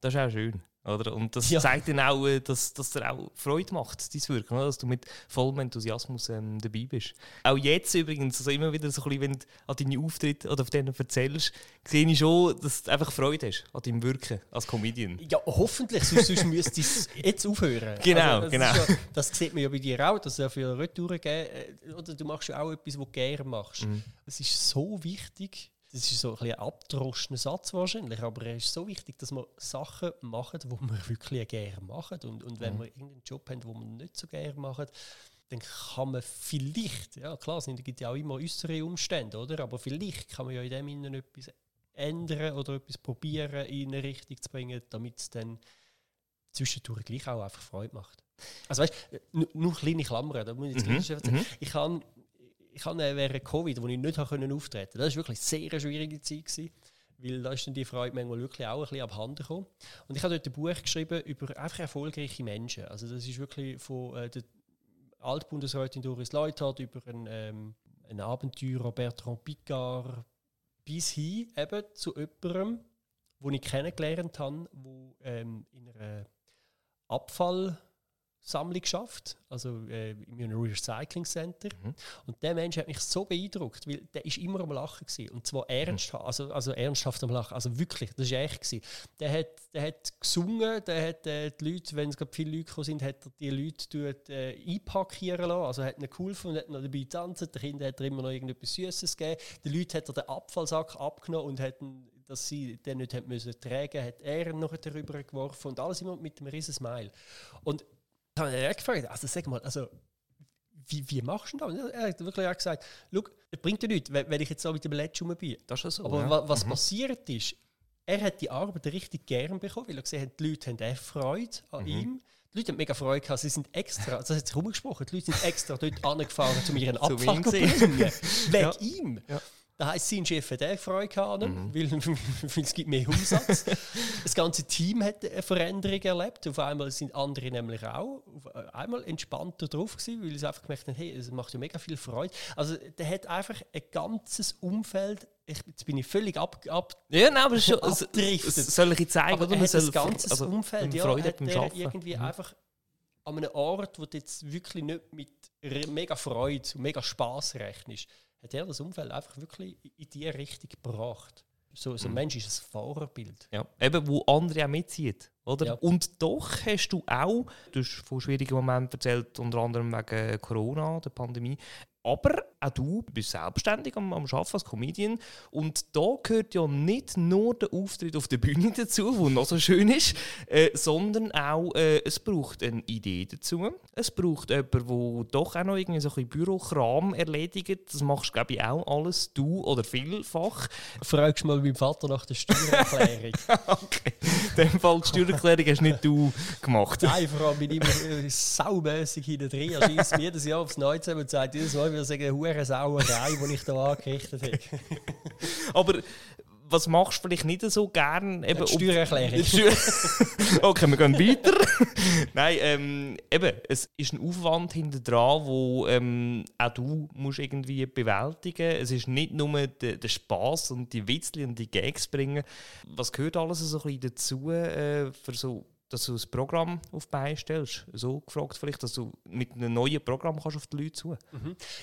Das ist auch schön. Oder? Und das Ja. zeigt dann auch, äh, dass, dass dir auch Freude macht, dein Wirken, dass du mit vollem Enthusiasmus ähm, dabei bist. Auch jetzt übrigens, also immer wieder so ein bisschen, wenn du an deine Auftritte oder auf denen erzählst, sehe ich schon, dass du einfach Freude hast an deinem Wirken als Comedian. Ja, hoffentlich, sonst, sonst müsste es jetzt aufhören. Genau, das genau. Ja, das sieht man ja bei dir auch, dass es ja für Retouren geben. äh, Oder du machst ja auch etwas, was du gerne machst. Mhm. Es ist so wichtig, das ist so ein, ein abgedroschener Satz wahrscheinlich, aber es ist so wichtig, dass wir Sachen machen, die wir wirklich gerne machen. Und, und Mhm. wenn wir irgendeinen Job haben, den wir nicht so gerne machen, dann kann man vielleicht, ja klar, es gibt ja auch immer äußere Umstände, oder? Aber vielleicht kann man ja in dem Innen etwas ändern oder etwas probieren, in eine Richtung zu bringen, damit es dann zwischendurch gleich auch einfach Freude macht. Also weißt du, nur kleine Klammern, da muss ich jetzt gleich schon erzählen. Ich habe ich habe äh, während Covid, wo ich nicht auftreten, das war wirklich eine sehr schwierige Zeit gewesen, weil da ist dann die Freude manchmal wirklich auch ein bisschen abhanden gekommen. Und ich habe dort ein Buch geschrieben über einfach erfolgreiche Menschen. Also das ist wirklich von äh, der Altbundesrätin Doris Leuthard über einen, ähm, einen Abenteurer Bertrand Picard bis hin eben zu jemandem, den ich kennengelernt habe, wo ähm, in einer Abfallsammlung schafft, also äh, in einem Recycling Center. Und der Mensch hat mich so beeindruckt, weil der ist immer am Lachen gewesen. und zwar ernsthaft, also, also ernsthaft am Lachen, also wirklich, das ist echt gewesen. Der hat, der hat gesungen, der hat äh, die Leute, wenn es gerade viele Leute sind, hat er die Leute dort, äh, einpackieren lassen, also hat ihnen geholfen und hat noch dabei getanzt. Den Kindern hat er immer noch irgendetwas Süßes gegeben. Den Leuten hat er den Abfallsack abgenommen und hat ihn, dass sie den nicht haben müssen tragen, hat er noch darüber geworfen und alles immer mit einem riesen Smile. Und dann habe ich ihn gefragt, also sag mal, also wie, wie machst du das? Er hat wirklich auch gesagt, es bringt dir nichts, wenn ich jetzt so mit dem Letsch rum bin. Das ist so. Aber ja. wa was passiert ist, er hat die Arbeit richtig gern bekommen, weil er gesehen hat, die Leute haben auch Freude an ihm. Die Leute haben mega Freude gehabt, sie sind extra, das hat sich rumgesprochen, die Leute sind extra dort angefahren, um ihren Abfall zu sehen. bringen. Wegen Ja. ihm. Ja. Das heisst, sein Chef hat auch Freude gehabt, an ihm, weil, weil es gibt mehr Umsatz. das ganze Team hat eine Veränderung erlebt. Auf einmal sind andere nämlich auch auf einmal entspannter drauf gewesen, weil sie einfach gemerkt haben, hey, es macht ja mega viel Freude. Also der hat einfach ein ganzes Umfeld, ich, jetzt bin ich völlig ab, ab ja, nein, aber schon, abdriftet. soll ich jetzt zeigen, oder? er Man hat das soll ganze also, Umfeld, ja, Freude hat er irgendwie einfach an einem Ort, wo du jetzt wirklich nicht mit mega Freude und mega Spaß rechnest, hat er das Umfeld einfach wirklich in die Richtung gebracht. So, Mhm. so ein Mensch ist ein Vorbild. Ja, eben, wo andere auch mitzieht. Oder? Ja. Und doch hast du auch, du hast von schwierigen Momenten erzählt, unter anderem wegen Corona, der Pandemie, aber auch du bist selbstständig am, am Arbeiten als Comedian und da gehört ja nicht nur der Auftritt auf der Bühne dazu, der noch so schön ist, äh, sondern auch, äh, es braucht eine Idee dazu. Es braucht jemanden, der doch auch noch irgendwie so ein bisschen Bürokram erledigt. Das machst glaube ich auch alles, du oder vielfach. Fragst mal meinem Vater nach der Steuererklärung. Okay. In dem Fall die Steuererklärung hast nicht du gemacht. Nein, vor allem bin ich immer saumässig hinten drin. Er schießt mir jedes Jahr aufs Neue zusammen und sagt jedes Mal, wir sagen, hure Sauerei, die ich da angerichtet habe. Aber was machst du vielleicht nicht so gern? Eben, Die Steuererklärung. Steuer- okay, wir gehen weiter. Nein, ähm, eben, es ist ein Aufwand hinter dran, wo ähm, auch du musst irgendwie bewältigen. Es ist nicht nur der, der Spaß und die Witzli und die Gags bringen. Was gehört alles so ein bisschen dazu, äh, für so, dass du ein Programm auf die Beine stellst? So gefragt vielleicht, dass du mit einem neuen Programm kannst auf die Leute zu.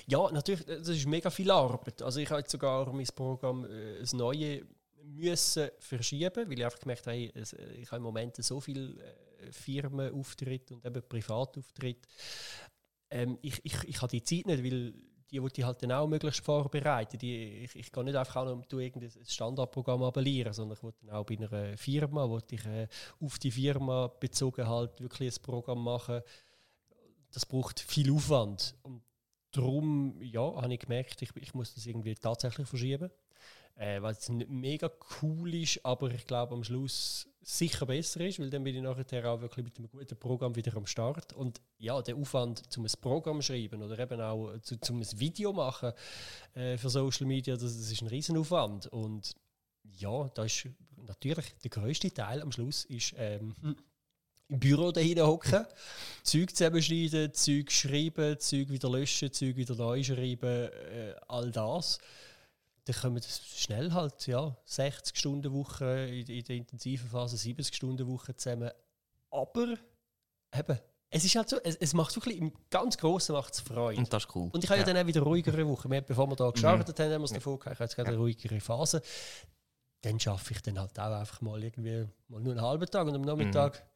Ja, natürlich, das ist mega viel Arbeit. Also ich habe jetzt sogar mein Programm äh, das neue müssen verschieben, weil ich einfach gemerkt habe, äh, ich habe im Moment so viel äh, Firmenauftritt und eben Privatauftritt. Ähm, ich, ich, ich habe die Zeit nicht, weil die wollte ich halt dann auch möglichst vorbereiten. Die, ich, ich kann nicht einfach auch noch tu irgendein Standardprogramm abonnieren, sondern ich wollte dann auch bei einer Firma, ich äh, auf die Firma bezogen halt wirklich ein Programm machen. Das braucht viel Aufwand. Und darum ja, habe ich gemerkt, ich, ich muss das irgendwie tatsächlich verschieben. Äh, weil es mega cool ist, aber ich glaube am Schluss sicher besser ist, weil dann bin ich nachher auch wirklich mit einem guten Programm wieder am Start. Und ja, der Aufwand, um ein Programm schreiben oder eben auch zu, zum ein Video machen äh, für Social Media, das, das ist ein Riesenaufwand. Und ja, da ist natürlich der größte Teil am Schluss ist ähm, im Büro dahin hocken, Zeug zusammenschneiden, Zeug schreiben, Zeug wieder löschen, Zeug wieder neu schreiben, äh, all das. Dann kommen das schnell halt, ja, 60 Stunden Woche in, in der intensiven Phase, 70 Stunden Woche zusammen. Aber eben, es ist halt so, es, es macht wirklich im ganz Großen macht es Freude. Und das ist cool. Und ich habe ja. dann auch wieder ruhigere Wochen. Wir, bevor wir da gestartet haben, haben wir es davon gehabt, ich habe jetzt gerade eine ruhigere Phase. Dann schaffe ich dann halt auch einfach mal irgendwie mal nur einen halben Tag und am Nachmittag.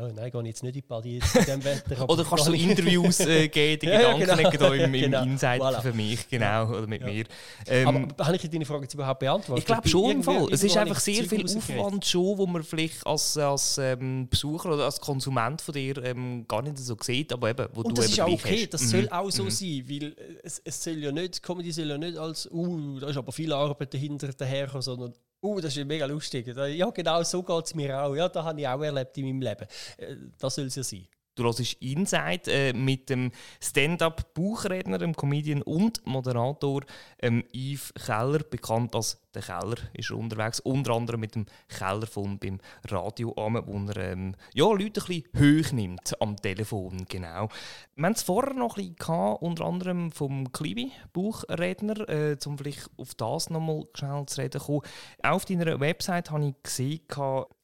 Ja, nein, gehe ich jetzt nicht in die Party bei diesem Wetter. Oder kannst du ich- Interviews äh, geben, die Ja, ja, Gedanken genau. genau. im, im Genau. Insider Voilà. für mich, genau, oder mit Ja. mir. Ähm, Aber habe ich deine Frage jetzt überhaupt beantwortet? ich glaube schon im Fall. Es ist einfach sehr viel. Aufwand schon, wo man vielleicht als, als ähm, Besucher oder als Konsument von dir ähm, gar nicht so sieht, aber eben, wo Und du das ist auch okay, hast. das Mhm. soll auch so sein, weil äh, es, es soll ja nicht, Comedy soll ja nicht als, uh, da ist aber viel Arbeit dahinter daherkommen, sondern, uh, das ist mega lustig. Ja, genau so geht es mir auch. Ja, das habe ich auch erlebt in meinem Leben. Äh, Das soll es ja sein. Du hörst Inside äh, mit dem Stand-up-Buchredner, dem Comedian und Moderator ähm, Yves Keller, bekannt als der Keller, ist er unterwegs. Unter anderem mit dem Kellerfund beim Radio an, wo er ähm, ja, Leute ein bisschen hoch nimmt am Telefon. Genau. Wir haben es vorher noch ein bisschen gehabt, unter anderem vom Klibi, Buchredner, äh, um vielleicht auf das nochmal schnell zu reden kommen. Auf deiner Website habe ich gesehen,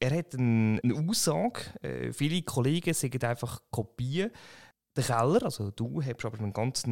er hat eine, eine Aussage, äh, viele Kollegen sagen einfach Kopien. Der Keller, also du, hast aber eine ganz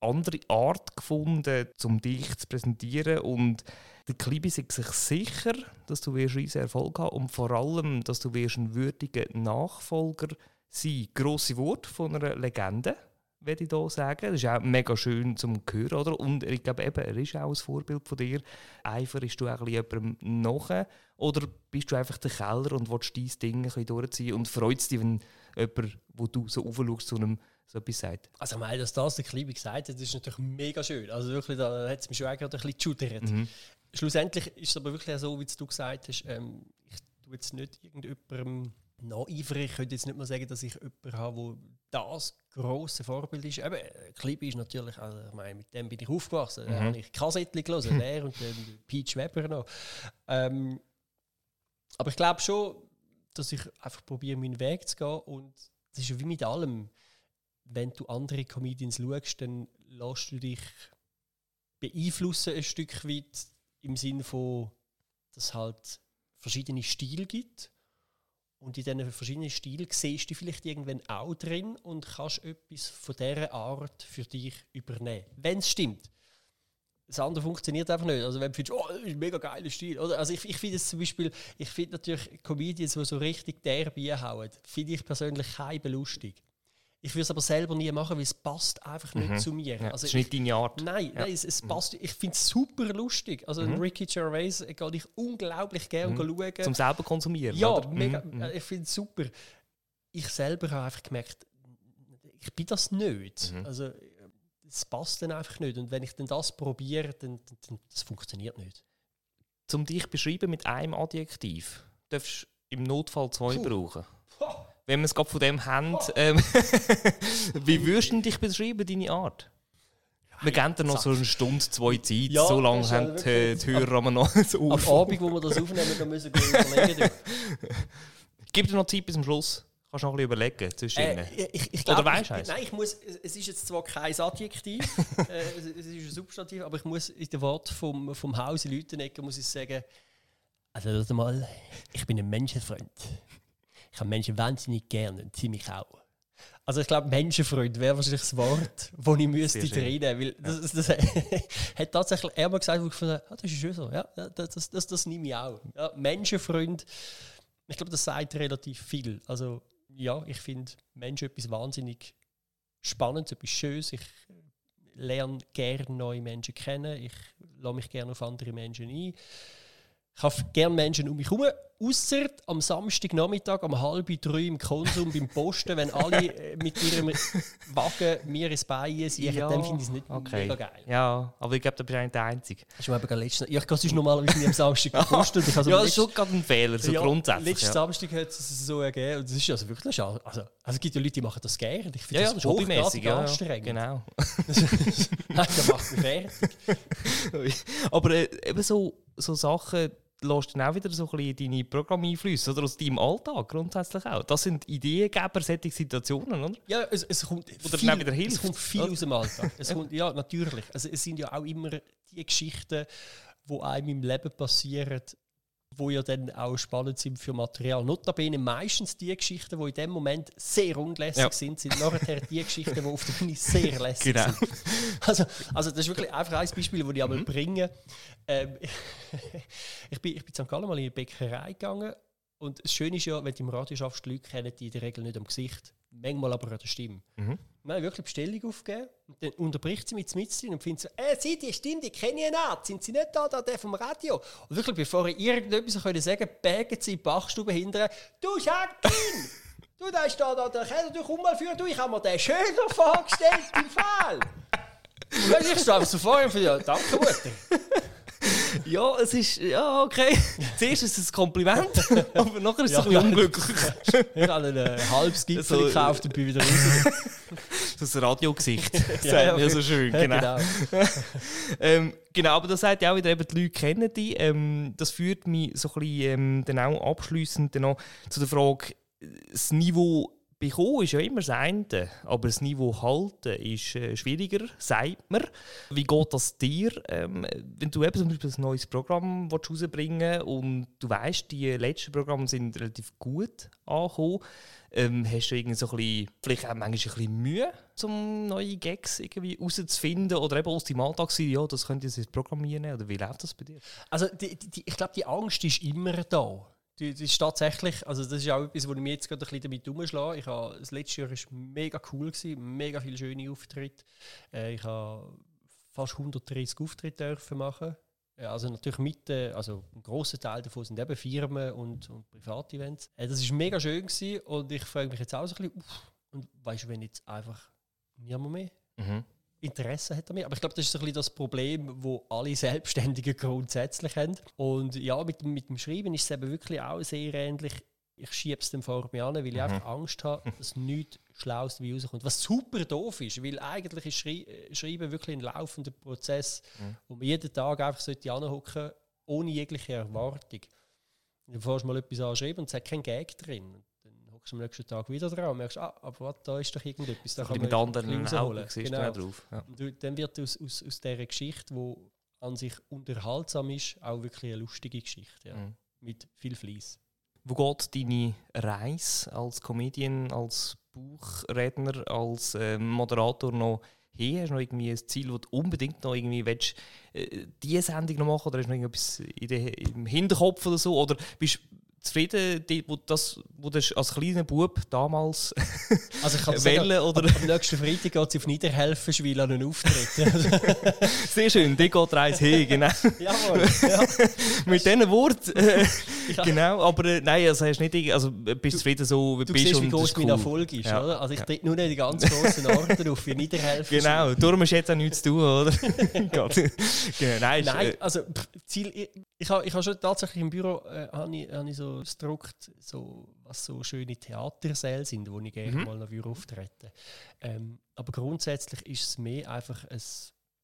andere Art gefunden, um dich zu präsentieren und der Klibi ist sich sicher, dass du riesen Erfolg haben und vor allem, dass du ein würdiger Nachfolger sein. Grosse Wort von einer Legende, würde ich hier sagen. Das ist auch mega schön zum hören, oder? Und ich glaube eben, er ist auch ein Vorbild von dir. Eiferst du auch ein bisschen jemandem nach? Oder bist du einfach der Keller und willst dein Ding ein bisschen durchziehen und freut dich, wenn jemand, wo du so aufschaust, zu einem so etwas sagt? Also, ich meine, dass das der Klibi gesagt hat, das ist natürlich mega schön. Also, wirklich, da hat es mich schon gerade ein bisschen geschudert. Schlussendlich ist es aber wirklich so, wie du gesagt hast, ähm, ich tue jetzt nicht irgendjemandem nacheifern. Ich könnte jetzt nicht mal sagen, dass ich jemanden habe, der das grosse Vorbild ist. Eben, äh, Klibi ist natürlich, also ich meine, mit dem bin ich aufgewachsen. Da habe ich Kassettchen gelesen, der und dann Peach Weber noch. Ähm, aber ich glaube schon, dass ich einfach probiere, meinen Weg zu gehen. Und das ist ja wie mit allem. Wenn du andere Comedians schaust, dann lässt du dich beeinflussen ein Stück weit im Sinne von, dass es halt verschiedene Stile gibt. Und in diesen verschiedenen Stilen siehst du vielleicht irgendwann auch drin und kannst etwas von dieser Art für dich übernehmen. Wenn es stimmt. Das andere funktioniert einfach nicht. Also wenn du findest, oh, das ist ein mega geiler Stil. Oder, also ich, ich finde es zum Beispiel, ich finde natürlich Comedians, die so richtig derbe hauen, finde ich persönlich kein lustig. Ich würde es aber selber nie machen, weil es passt einfach nicht zu mir. Mhm. Ja, also das ist nicht deine Art. Nein, Ja. nein es, es passt. Ich finde es super lustig. Also Mhm. Ricky Gervais äh, gehe ich unglaublich gerne schauen. Zum selber konsumieren, ja, oder? mega. Mhm, mhm. äh, Ich finde es super. Ich selber habe einfach gemerkt, ich bin das nicht. Mhm. Also es passt dann einfach nicht. Und wenn ich dann das probiere, dann, dann, dann das funktioniert nicht. Um dich beschreiben mit einem Adjektiv, darfst du im Notfall zwei brauchen. Wenn wir es gerade von dem haben, ähm, wie würdest du dich beschreiben, deine Art? Wir geben dir noch so eine Stunde, zwei Zeit. Ja, so lange das haben die, die Hörer aber noch so Am Abend, wo wir das aufnehmen, da müssen wir überlegen. Gib dir noch Zeit bis zum Schluss. Kannst du noch ein bisschen überlegen zwischen Äh, ich, ich Oder glaub, weisst du ich, eins? Nein, ich muss, es ist jetzt zwar kein Adjektiv, äh, es, ist ein Substantiv, aber ich muss in den Wort vom, vom Haus in Lütenegger muss ich sagen, also hört mal, ich bin ein Menschenfreund. Ich habe Menschen wahnsinnig gerne und ziemlich auch. Also ich glaube, Menschenfreund wäre wahrscheinlich das Wort, das ich müsste reinnehmen weil das, das, das hat tatsächlich er mal gesagt, wo ich habe, ah, das ist schön so, ja, das, das, das, das nehme ich auch. Ja, Menschenfreund, ich glaube, das sagt relativ viel. Also ja, ich finde Menschen etwas wahnsinnig Spannendes, etwas Schönes. Ich lerne gerne neue Menschen kennen. Ich lasse mich gerne auf andere Menschen ein. Ich habe gerne Menschen um mich herum, außer am Samstagnachmittag um halb drei im Konsum beim Posten, wenn alle äh, mit ihrem Wagen mir ins Bein sind. Ja, dann finde ich es nicht okay. mega geil. Ja, aber ich glaube, da bist du nicht der Einzige. Das mir eben letzten, ja, ich gehe sonst normalerweise nie am Samstag gepostet. Ich habe Ja, das ist schon gerade ein Fehler, so ja, grundsätzlich. Letzten Ja. Samstag hat es so ergeben. Und das ist also wirklich schade. Also, also es gibt ja Leute, die machen das gerne. Ich finde Ja, ja, das ist hobbymäßig. Ja, ja. anstrengend. Genau. Nein, das macht mich fertig. Aber äh, eben so, so Sachen lässt dann auch wieder so ein bisschen deine Programme einflüssen, oder aus deinem Alltag grundsätzlich auch. Das sind Ideengeber, solche Situationen, oder? Ja, es, es kommt Oder viel, wieder hilft, es kommt viel oder? aus dem Alltag. Es kommt, ja, natürlich. Also, es sind ja auch immer die Geschichten, die einem im Leben passieren, wo ja dann auch spannend sind für Material. Notabene meistens die Geschichten, die in dem Moment sehr unlässig Ja. sind, sind nachher die Geschichten, die auf der Bühne sehr lässig Genau. sind. Also, also das ist wirklich einfach ein Beispiel, das ich einmal bringe. Ähm, ich, bin, ich bin in St. Gallen mal in eine Bäckerei gegangen und das Schöne ist ja, wenn du im Radio schaffst, die Leute kennen die in der Regel nicht am Gesicht, manchmal aber an der Stimme. Mhm. Wir haben wirklich Bestellung aufgegeben und dann unterbricht sie mit mit und findet so, äh, Sie, die Stimme, die kenne ich nicht, sind Sie nicht da, da der vom Radio? Und wirklich, bevor ich irgendetwas können sagen bagen sie in die Bachstube hinterher, du Jacqueline, du, da ist da, da der Keller, du komm mal für, du, ich habe mir den schöner vorgestellt im Fall. Und dann ich so vor ihm und ja, danke Mutter. Ja, es ist, ja, okay. Zuerst ist es ein Kompliment, aber nachher ist es Ja, ein bisschen unglücklich. Ich habe ein äh, halbes Gipfel So, gekauft und bin wieder raus. Das Radiogesicht, sagt Ja, man ja so schön. Ja, Genau. Ähm, genau, aber das sagt ja auch wieder, eben, die Leute kennen die. Ähm, das führt mich so ein bisschen ähm, dann auch abschliessend dann noch zu der Frage, das Niveau bekommen ist ja immer das eine, aber das Niveau halten ist äh, schwieriger, sagt man. Wie geht das dir, ähm, wenn du eben zum Beispiel ein neues Programm willst rausbringen und du weißt, die letzten Programme sind relativ gut angekommen, ähm, hast du irgendwie so ein bisschen, vielleicht auch manchmal ein bisschen Mühe, um neue Gags irgendwie rauszufinden oder eben aus deinem Alltag zu sagen, ja, das könnt ihr jetzt ins Programm nehmen oder wie läuft das bei dir? Also die, die, ich glaube, die Angst ist immer da. Die ist tatsächlich, also das ist auch etwas, wo ich mich jetzt gerade ein bisschen damit umschlage. Ich habe, das letzte Jahr war mega cool, gewesen, mega viele schöne Auftritte. Äh, ich habe fast 130 Auftritte dürfen machen. Ja, also natürlich mit, äh, also ein großer Teil davon sind eben Firmen und, und Privatevents. Äh, das ist mega schön gewesen und ich frage mich jetzt auch so ein bisschen, uff, und weißt du, wenn jetzt einfach niemand mehr Interesse hat an mir. Aber ich glaube, das ist so ein bisschen das Problem, wo alle Selbstständigen grundsätzlich haben. Und ja, mit, dem- mit dem Schreiben ist es eben wirklich auch sehr ähnlich. Ich schiebe es dann vor mir an, weil ich einfach Angst habe, dass nichts Schlaues dabei rauskommt. Was super doof ist, weil eigentlich ist Schrei äh, Schreiben wirklich ein laufender Prozess, wo man jeden Tag einfach sollte anhocken ohne jegliche Erwartung. Dann fährst du mal etwas anschreiben und es hat keinen Gag drin. Du am nächsten Tag wieder dran und merkst, ah, aber was, da ist doch irgendetwas. Da kann mit man anderen Augen siehst Genau. du drauf. Ja. Und dann wird aus, aus, aus dieser Geschichte, die an sich unterhaltsam ist, auch wirklich eine lustige Geschichte. Ja. Mhm. Mit viel Fleiß. Wo geht deine Reise als Comedian, als Buchredner, als ähm, Moderator noch hin? Hast du noch irgendwie ein Ziel, das du unbedingt noch irgendwie willst, äh, diese Sendung noch machen oder hast du noch irgendetwas in der, im Hinterkopf oder so? Oder bist zufrieden, die- wo, das, wo du als kleiner Bub damals Also ich kann sagen, oder- am, am nächsten Freitag geht es auf Niederhelfenschwil an einen Auftritt. Sehr schön, die geht Reise hin, genau. Jawohl. Ja. Mit diesen Worten. Ja. Genau, aber äh, nein, also hast nicht, also äh, bist du zufrieden so, wie Du bist siehst, wie und das groß ist mein cool. Erfolg ist. Ja. Oder? Also ich trete nur nicht die ganz grossen Orte auf, wie Niederhelfenschwil. Genau, darum hast du jetzt auch nichts zu tun, oder? Genau, nein, Nein, äh, also Ziel, ich, ich habe ich ha schon tatsächlich im Büro äh, habe ich, hab ich so gedruckt, so, was so schöne Theatersäle sind, wo ich gerne Mhm. mal noch auftreten ähm, Aber grundsätzlich ist es mehr einfach ein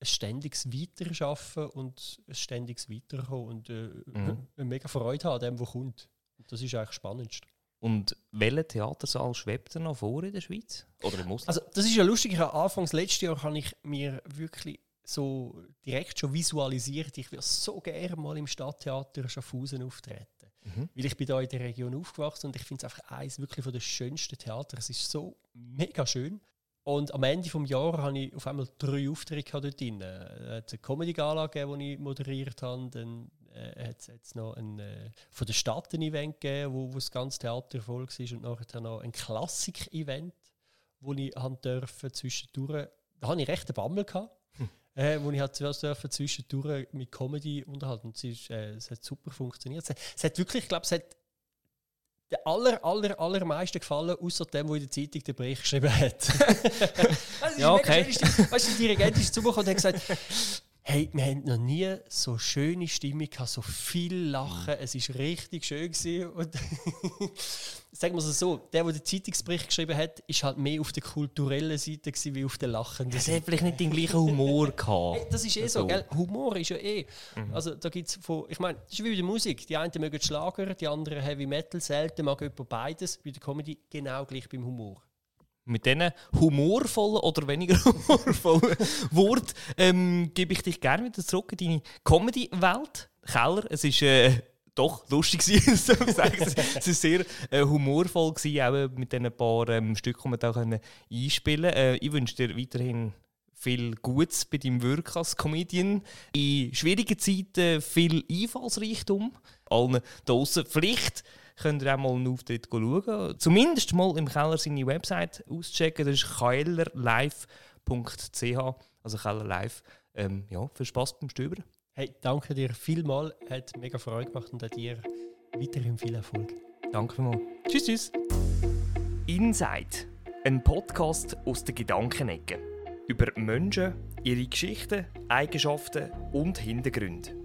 ein ständiges Weiterschaffen und ein ständiges Weiterkommen und äh, Mhm. eine mega Freude haben an dem, was kommt. Und das ist eigentlich spannend. Und welcher Theatersaal schwebt er noch vor in der Schweiz? Oder im Ausland? Also das ist ja lustig, ich habe anfangs letztes Jahr habe ich mir wirklich so direkt schon visualisiert, ich würde so gerne mal im Stadttheater Schaffhausen auftreten. Mhm. Weil ich bin da in der Region aufgewachsen und ich finde es einfach eines wirklich von der schönsten Theater. Es ist so mega schön. Und am Ende des Jahres habe ich auf einmal drei Aufträge dort drin. Es hat eine Comedy-Gala gegeben, die ich moderiert habe. Dann äh, hat es noch ein, äh, von der Stadt ein Event gegeben, wo, wo das ganze Theater voll war. Und nachher noch ein Klassik-Event, wo ich durfte zwischendurch. Da hatte ich recht einen Bammel. Gehabt. Äh, wo ich halt zuerst dürfen zwischendurch mit Comedy unterhalten. Und es, ist, äh, es hat super funktioniert. Es, hat- es hat wirklich, ich glaube, es hat der aller, aller, allermeisten gefallen, außer dem, der in der Zeitung den Bericht geschrieben hat. ist Ja, okay. Weißt du, der Dirigent ist zugekommen und hat gesagt, hey, wir haben noch nie so schöne Stimmung gehabt, so viel Lachen, es ist richtig schön gewesen. Und sagen wir es so, der, der den Zeitungsbericht geschrieben hat, ist halt mehr auf der kulturellen Seite gewesen, wie auf der lachenden Es Seite. hat vielleicht nicht den gleichen Humor Hey, gehabt. das ist eh so, So. gell? Humor ist ja eh. Also da gibt's von, ich meine, das ist wie bei der Musik. Die einen mögen Schlager, die anderen Heavy Metal. Selten mag jemand beides. Bei der Comedy genau gleich beim Humor. Mit diesen humorvollen oder weniger humorvollen Worten ähm, gebe ich dich gerne wieder zurück in deine Comedy-Welt. Keller, es ist äh, doch lustig ich sagen. Es ist sehr äh, humorvoll gewesen, auch äh, mit diesen paar ähm, Stücken, die wir da können einspielen äh, Ich wünsche dir weiterhin viel Gutes bei deinem Wirken als Comedian. In schwierigen Zeiten viel Einfallsreichtum. Allen draussen. Vielleicht könnt ihr auch mal einen Auftritt schauen. Zumindest mal im Keller seine Website auschecken. Das ist kellerlive.ch. Also Keller Live. Ähm, ja, viel Spaß beim Stöbern. Hey, danke dir vielmal. Hat mega Freude gemacht und dir weiterhin viel Erfolg. Danke vielmals. Tschüss, tschüss. Inside. Ein Podcast aus der Gedankenecke. Über Menschen, ihre Geschichten, Eigenschaften und Hintergründe.